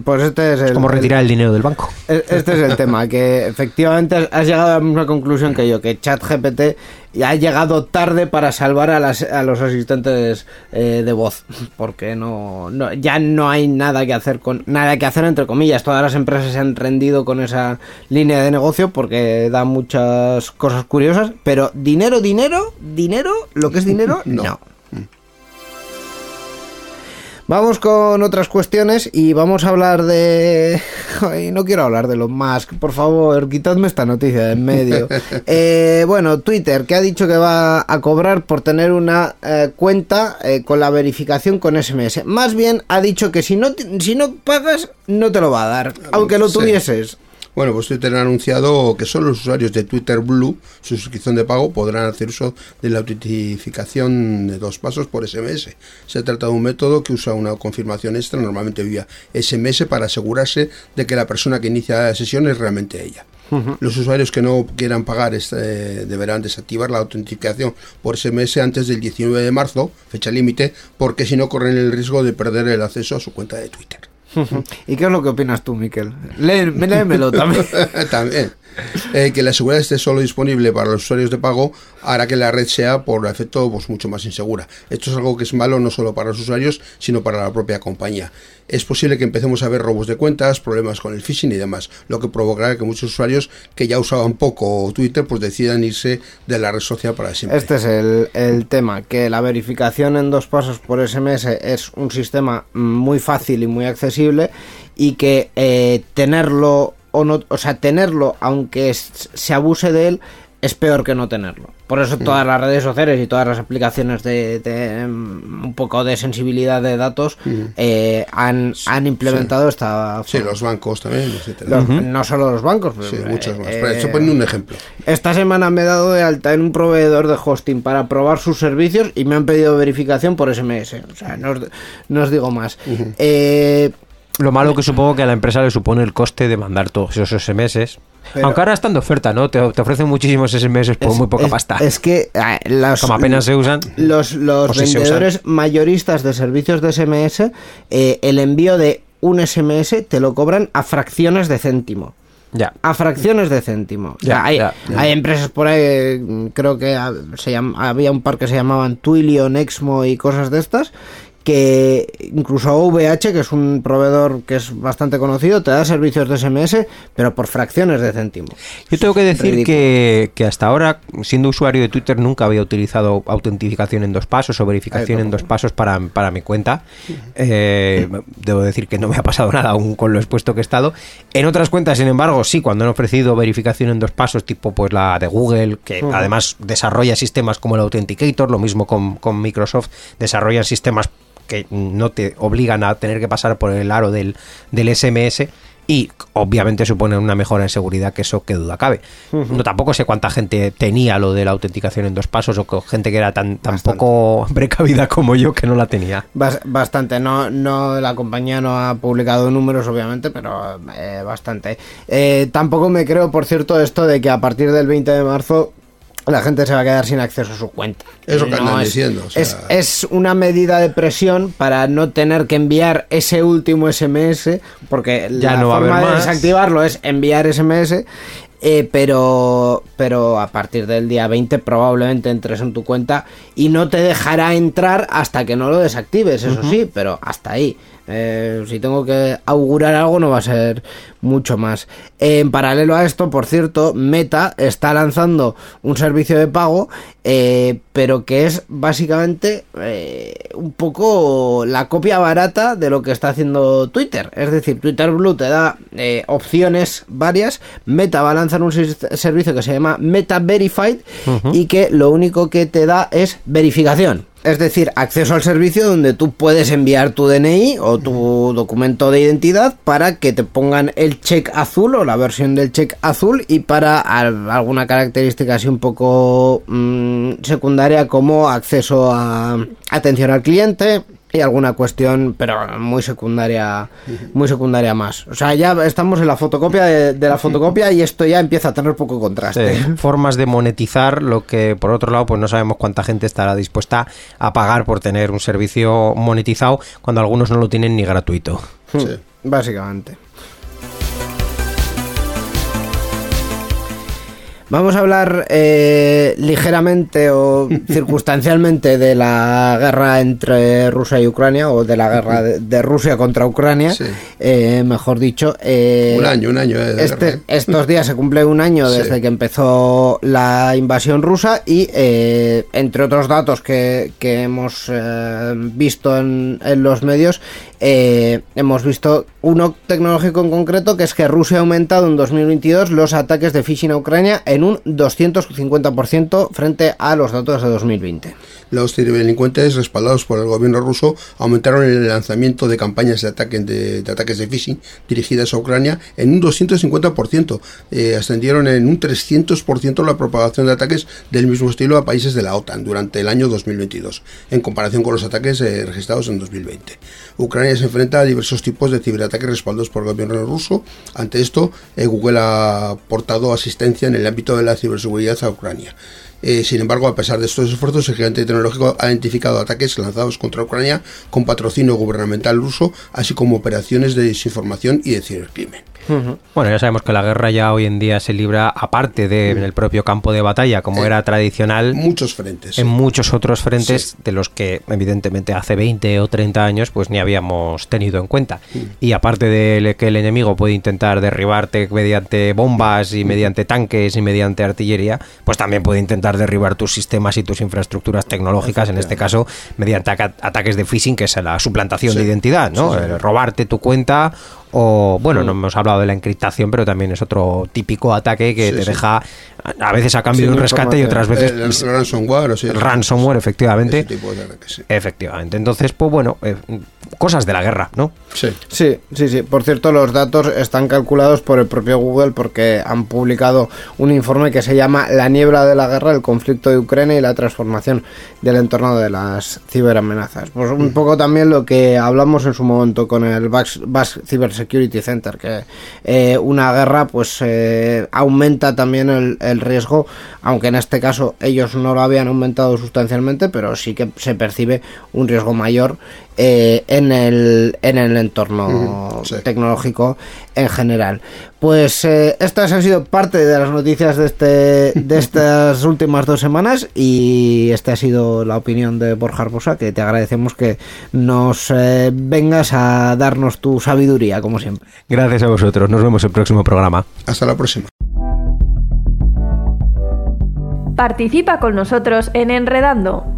Pues este es el, Es como el- retirar el dinero del banco. E- Este es el tema, que efectivamente has llegado a la misma conclusión que yo, que ChatGPT ya ha llegado tarde para salvar a, las, a los asistentes eh, de voz, porque no, no- ya no hay nada que hacer con nada que hacer entre comillas. Todas las empresas se han rendido con esa línea de negocio porque da muchas cosas curiosas, pero dinero, dinero, dinero, lo que es dinero, No. no. Vamos con otras cuestiones y vamos a hablar de... Ay, no quiero hablar de los Musk, por favor, quitadme esta noticia de en medio. Eh, bueno, Twitter, que ha dicho que va a cobrar por tener una eh, cuenta eh, con la verificación con SMS. Más bien ha dicho que si no, si no pagas, no te lo va a dar, aunque lo Sí. Bueno, pues Twitter ha anunciado que solo los usuarios de Twitter Blue, su suscripción de pago, podrán hacer uso de la autentificación de dos pasos por SMS. Se trata de un método que usa una confirmación extra, normalmente vía SMS, para asegurarse de que la persona que inicia la sesión es realmente ella. Los usuarios que no quieran pagar este, deberán desactivar la autenticación por SMS antes del 19 de marzo, fecha límite, porque si no corren el riesgo de perder el acceso a su cuenta de Twitter. ¿Y qué es lo que opinas tú, Miquel? Lé- léemelo también. También. Eh, que la seguridad esté solo disponible para los usuarios de pago hará que la red sea, por efecto, pues, mucho más insegura. Esto es algo que es malo no solo para los usuarios, sino para la propia compañía. Es posible que empecemos a ver robos de cuentas, problemas con el phishing y demás, lo que provocará que muchos usuarios que ya usaban poco Twitter, pues decidan irse de la red social para siempre. Este es el, el tema, que la verificación en dos pasos por SMS es un sistema muy fácil y muy accesible y que eh, tenerlo o no, o sea, tenerlo aunque es- se abuse de él es peor que no tenerlo. Por eso todas las redes sociales y todas las aplicaciones de, de, mm, un poco de sensibilidad de datos eh, han, han implementado esta Sí, los bancos también, etcétera. Los- No solo los bancos, Sí, pero, muchos eh, más. Pero eh, poniendo un ejemplo. esta semana me he dado de alta en un proveedor de hosting para probar sus servicios y me han pedido verificación por SMS. O sea, no os, no os digo más. Eh, Lo malo que supongo que a la empresa le supone el coste de mandar todos esos SMS. Pero- Aunque ahora están de oferta, ¿no? Te, te ofrecen muchísimos SMS por muy poca es, pasta. Es que ah, las- Como apenas se usan. los, los si vendedores mayoristas de servicios de SMS, eh, el envío de un SMS te lo cobran a fracciones de céntimo. Ya. A fracciones de céntimo. O sea, Ya, hay, ya, ya. hay empresas por ahí, eh, creo que se llam- había un par que se llamaban Twilio, Nexmo y cosas de estas, que incluso OVH, que es un proveedor que es bastante conocido, te da servicios de SMS, pero por fracciones de céntimo. Yo tengo que decir que, que hasta ahora, siendo usuario de Twitter, nunca había utilizado autentificación en dos pasos o verificación en dos pasos para, para mi cuenta. Eh, debo decir que no me ha pasado nada aún con lo expuesto que he estado. En otras cuentas, sin embargo, sí, cuando han ofrecido verificación en dos pasos, tipo pues la de Google, que además desarrolla sistemas como el Authenticator, lo mismo con, con Microsoft, desarrollan sistemas que no te obligan a tener que pasar por el aro del, del SMS y obviamente suponen una mejora en seguridad, que eso que duda cabe. No tampoco sé cuánta gente tenía lo de la autenticación en dos pasos o que gente que era tan, tan Bastante. poco precavida como yo que no la tenía. Bas- Bastante, no, no, la compañía no ha publicado números, obviamente, pero eh, bastante. Eh, tampoco me creo, por cierto, esto de que a partir del 20 de marzo la gente se va a quedar sin acceso a su cuenta. Es lo que andan es, diciendo, o sea- es, es una medida de presión para no tener que enviar ese último SMS, porque Ya la no va a forma de más. desactivarlo es enviar SMS. eh, pero pero a partir del día 20 probablemente entres en tu cuenta y no te dejará entrar hasta que no lo desactives, eso sí, pero hasta ahí. Eh, si tengo que augurar algo no va a ser mucho más. En paralelo a esto, por cierto, Meta está lanzando un servicio de pago, eh, pero que es básicamente eh, un poco la copia barata de lo que está haciendo Twitter. Es decir, Twitter Blue te da opciones varias. Meta va a lanzar un servicio que se llama Meta Verified y que lo único que te da es verificación. Es decir, acceso al servicio donde tú puedes enviar tu DNI o tu documento de identidad para que te pongan el check azul o la versión del check azul y para al- alguna característica así un poco mm, secundaria como acceso a atención al cliente y alguna cuestión, pero muy secundaria, muy secundaria más. O sea, ya estamos en la fotocopia de, de la fotocopia y esto ya empieza a tener poco contraste. Sí, formas de monetizar lo que por otro lado pues no sabemos cuánta gente estará dispuesta a pagar por tener un servicio monetizado cuando algunos no lo tienen ni gratuito. Hmm, Sí. Básicamente. Vamos a hablar eh, ligeramente o circunstancialmente de la guerra entre Rusia y Ucrania, o de la guerra de, de Rusia contra Ucrania, Sí. eh, mejor dicho. eh, Un año, un año. eh, de este- guerra, ¿eh? estos días se cumple un año Sí. desde que empezó la invasión rusa y eh, entre otros datos que, que hemos visto en, en los medios, hemos visto uno tecnológico en concreto que es que Rusia ha aumentado en 2022 los ataques de phishing a Ucrania en un 250% frente a los datos de 2020. Los ciberdelincuentes respaldados por el gobierno ruso aumentaron el lanzamiento de campañas de, ataque de, de ataques de phishing dirigidas a Ucrania en un 250%. Eh, ascendieron en un 300% la propagación de ataques del mismo estilo a países de la OTAN durante el año 2022, en comparación con los ataques eh, registrados en 2020. Ucrania se enfrenta a diversos tipos de ciberataques respaldados por el gobierno ruso. Ante esto, eh, Google ha aportado asistencia en el ámbito de la ciberseguridad a Ucrania. Eh, sin embargo, a pesar de estos esfuerzos, el gigante tecnológico ha identificado ataques lanzados contra Ucrania con patrocinio gubernamental ruso, así como operaciones de desinformación y de cibercrimen. Bueno, ya sabemos que la guerra ya hoy en día se libra aparte de en el propio campo de batalla, como Eh, era tradicional. Muchos frentes. En sí. muchos otros frentes de los que evidentemente hace 20 o 30 años pues ni habíamos tenido en cuenta. Y aparte de que el enemigo puede intentar derribarte mediante bombas y mediante tanques y mediante artillería, pues también puede intentar derribar tus sistemas y tus infraestructuras tecnológicas, en este caso mediante ataques de phishing, que es la suplantación de identidad, ¿no? Eh, Robarte tu cuenta o, bueno, no hemos hablado de la encriptación, pero también es otro típico ataque que Sí, te sí. deja a- veces a cambio Sí, de un rescate y otras veces El, el ransomware, o sea, el ransomware, efectivamente. ese tipo de ataques, sí. Efectivamente. Entonces, pues bueno, eh, cosas de la guerra, ¿no? Sí. Sí, sí, sí. Por cierto, los datos están calculados por el propio Google porque han publicado un informe que se llama La niebla de la guerra, el conflicto de Ucrania y la transformación del entorno de las ciberamenazas. Pues un poco también lo que hablamos en su momento con el Basque Cyber Security Center, que eh, una guerra pues eh, aumenta también el, el riesgo, aunque en este caso ellos no lo habían aumentado sustancialmente, pero sí que se percibe un riesgo mayor eh, en, el, en el entorno sí. tecnológico en general. Pues eh, estas han sido parte de las noticias de, este, de estas últimas dos semanas y esta ha sido la opinión de Borja Arbosa, que te agradecemos que nos eh, vengas a darnos tu sabiduría, como siempre. Gracias a vosotros. Nos vemos en el próximo programa. Hasta la próxima. Participa con nosotros en Enredando.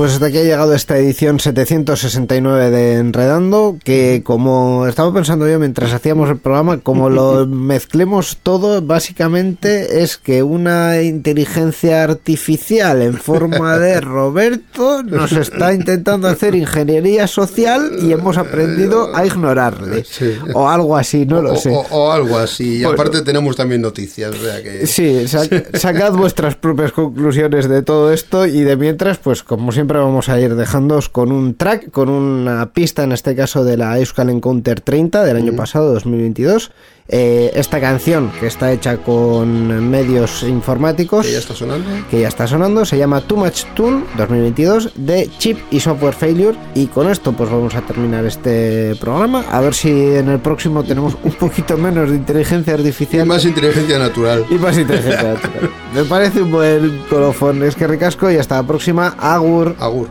Pues hasta aquí ha llegado esta edición 769 de Enredando, que como estaba pensando yo mientras hacíamos el programa, como lo mezclemos todo, básicamente es que una inteligencia artificial en forma de Roberto nos está intentando hacer ingeniería social y hemos aprendido a ignorarle. Sí. O algo así, no lo o, sé. o- o algo así. Y Bueno. aparte tenemos también noticias. O sea que... Sí, sac- sacad vuestras propias conclusiones de todo esto y de mientras, pues como siempre vamos a ir dejándoos con un track, con una pista en este caso de la Euskal Encounter 30 del año pasado, 2022. Eh, esta canción que está hecha con medios informáticos Que ya está sonando. que ya está sonando, se llama Too Much Tune 2022 de Chip y Software Failure y con esto pues vamos a terminar este programa, a ver si en el próximo tenemos un poquito menos de inteligencia Y artificial más inteligencia natural. y más inteligencia natural. Me parece un buen colofón. Es que ricasco y hasta la próxima. Agur. Agur.